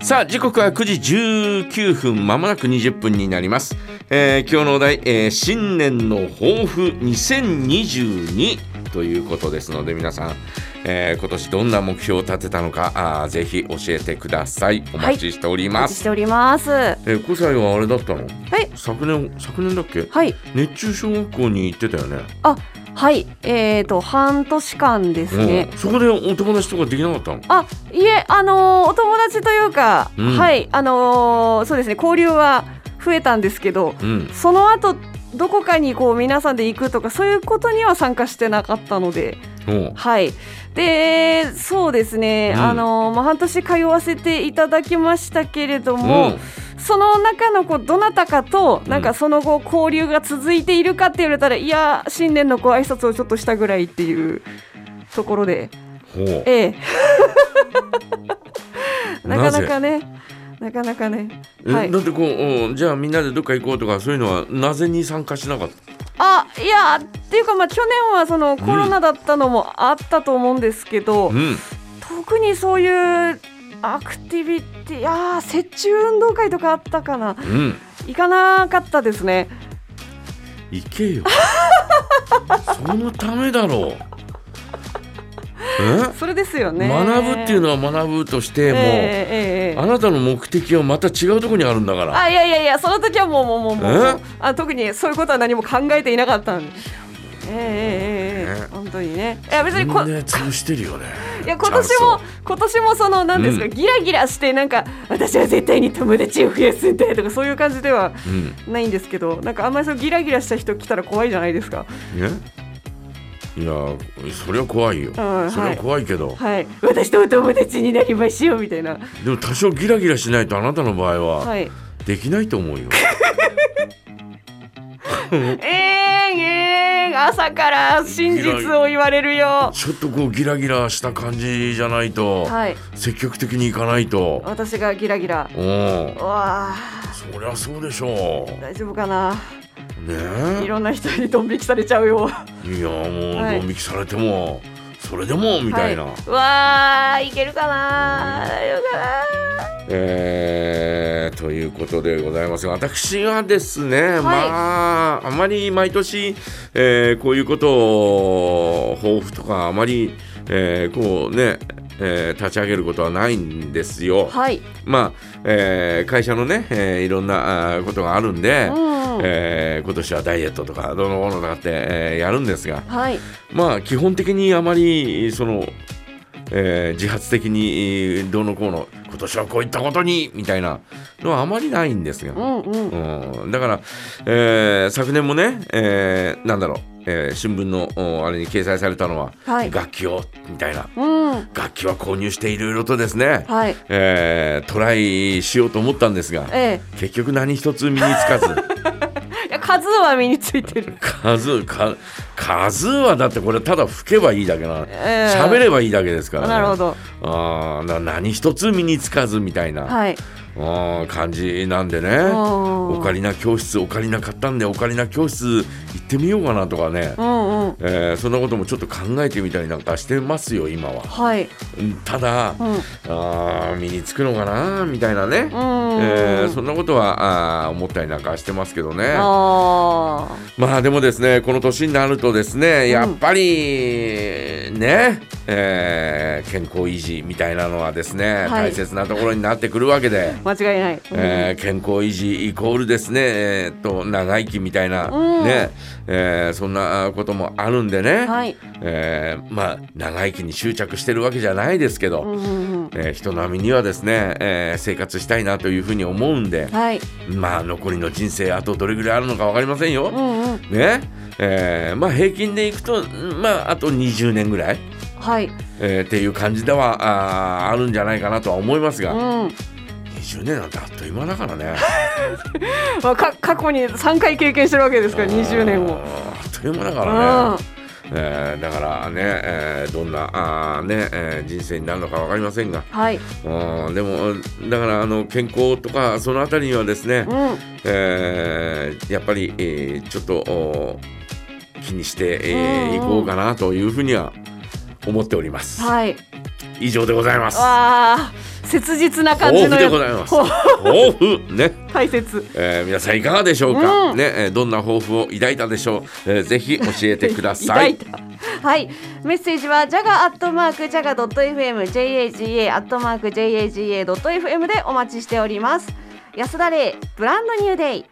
さあ時刻は9時19分まもなく20分になります、えー今日のお題、えー新年の抱負2022ということですので皆さん、えー今年どんな目標を立てたのかあーぜひ教えてくださいお待ちしておりおます、待ちしております。はえー、5歳はあれだったの？い。昨年昨年だっけ？はい。熱中小学校に行ってたよねあ、はい。えっ、と、半年間ですね。うん、そこでお友達とかできなかったの？あ、いえ、あのーお友達というか、うんはい。あのーそうですね、交流は増えたんですけど、うんその後、どこかにこう皆さんで行くとかそういうことには参加してなかったので、はい。で、そうですね、うんあのーまあ、半年通わせていただきましたけれども、うんその中のこうどなたかとなんかその後交流が続いているかって言われたら、いや新年のご挨拶をちょっとしたぐらいっていうところで。ほう。ええ。なかなかねなかなかね。えはい。だってこううんじゃあみんなでどっか行こうとかそういうのはなぜに参加しなかった？あいやっていうかまあ去年はそのコロナだったのもあったと思うんですけど、うん。特にそういうアクティビティいやー雪中運動会とかあったかな。うん。行かなかったですね。行けよ。そのためだろう。え？それですよね。学ぶっていうのは学ぶとしても、ええええええ。あなたの目的はまた違うところにあるんだから。あいやいやいやその時はもうもうもうもうえ？あ特にそういうことは何も考えていなかったんでええええええね本当にね。いや別にこみんな潰してるよね。いや今年も今年もその何ですか、うん。ギラギラしてなんか私は絶対に友達を増やすんだとかそういう感じではうん。ないんですけどなんかあんまりそのギラギラした人来たら怖いじゃないですか。ね？いやそれは怖いよ、んそれは怖いけど、はい。私とお友達になりましょうみたいな。でも多少ギラギラしないとあなたの場合ははい。できないと思うよ、えーんえーん朝から真実を言われるよ。ちょっとこうギラギラした感じじゃないと、はい。積極的に行かないと。私がギラギラ。うん。うわあそりゃそうでしょう。大丈夫かな。ねいろんな人にドン引きされちゃうよ。えいやもうはい。ドン引きされても、それでもみたいな、はい。うわあいけるかな大丈夫かなえーということでございますが私はですね、まああまり毎年、えーこういうことを抱負とかあまり、えーこうね、えー立ち上げることはないんですよ。はい。まあ、えー会社のね、えーいろんなことがあるんで、うんえー今年はダイエットとかどうのこうのとかって、えーやるんですがはい。まあ基本的にあまりその、えー自発的にえーどうのこうの今年はこういったことにみたいなのはあまりないんですが、うんうん。うん。だから、えー昨年もね、えーなんだろう、えー新聞のおあれに掲載されたのは、はい。楽器をみたいな。うん。楽器は購入していろいろとですね、はい。えートライしようと思ったんですがえ結局何一つ身につかず。え いや数は身についてる。数か数はだってこれただ吹けばいいだけなええ。喋ればいいだけですからね。なるほど。あーな何一つ身につかずみたいな、はい。あー感じなんでね。おオカリナ教室オカリナ買ったんでオカリナ教室行ってみようかなとかね、うんうん。えーそんなこともちょっと考えてみたりなんかしてますよ今は。はい。うんただ、うん。あー身につくのかなみたいなね、うん。えーそんなことはあー思ったりなんかしてますけどね。あまあでもですねこの年になるとですね。やっぱりね、えー健康維持みたいなのはですね、はい。大切なところになってくるわけで。ー間違いない、うんえー健康維持イコールですね、えーっと長生きみたいな、うん。ねえーそんなこともあるんでね、はい。えーまあ長生きに執着してるわけじゃないですけど、うんうんうん。えー人並みにはですね、えー生活したいなというふうに思うんで、はい。まあ残りの人生あとどれぐらいあるのか分かりませんよ。うんうん。ねえーまあ平均でいくと、まあ、あと20年ぐらい、はい。えーっていう感じではあーあるんじゃないかなとは思いますが、うん。20年なんてあっという間だからね。まあ、か過去に3回経験してるわけですから20年を。あっという間だかうらね。ん。えーだからね、えーどんなあー、ねえー人生になるのか分かりませんが、はい。うん。でもだからあの健康とかそのあたりにはですね、うん。えーやっぱり、えーちょっとお気にして、えーうん。うんいこうかなというふうには思っております。はい。以上でございます。わあ切実な感じの抱負でございます。ほ抱負ね、大切。えー皆さんいかがでしょうか、うん。ね、えーどんな抱負を抱いたでしょう、えーぜひ教えてください。抱いたはい。メッセージはジャガアットマークジャガドット FM JAGA アットマーク JAGA ドット FM でお待ちしております。安田玲ブランドニューデイ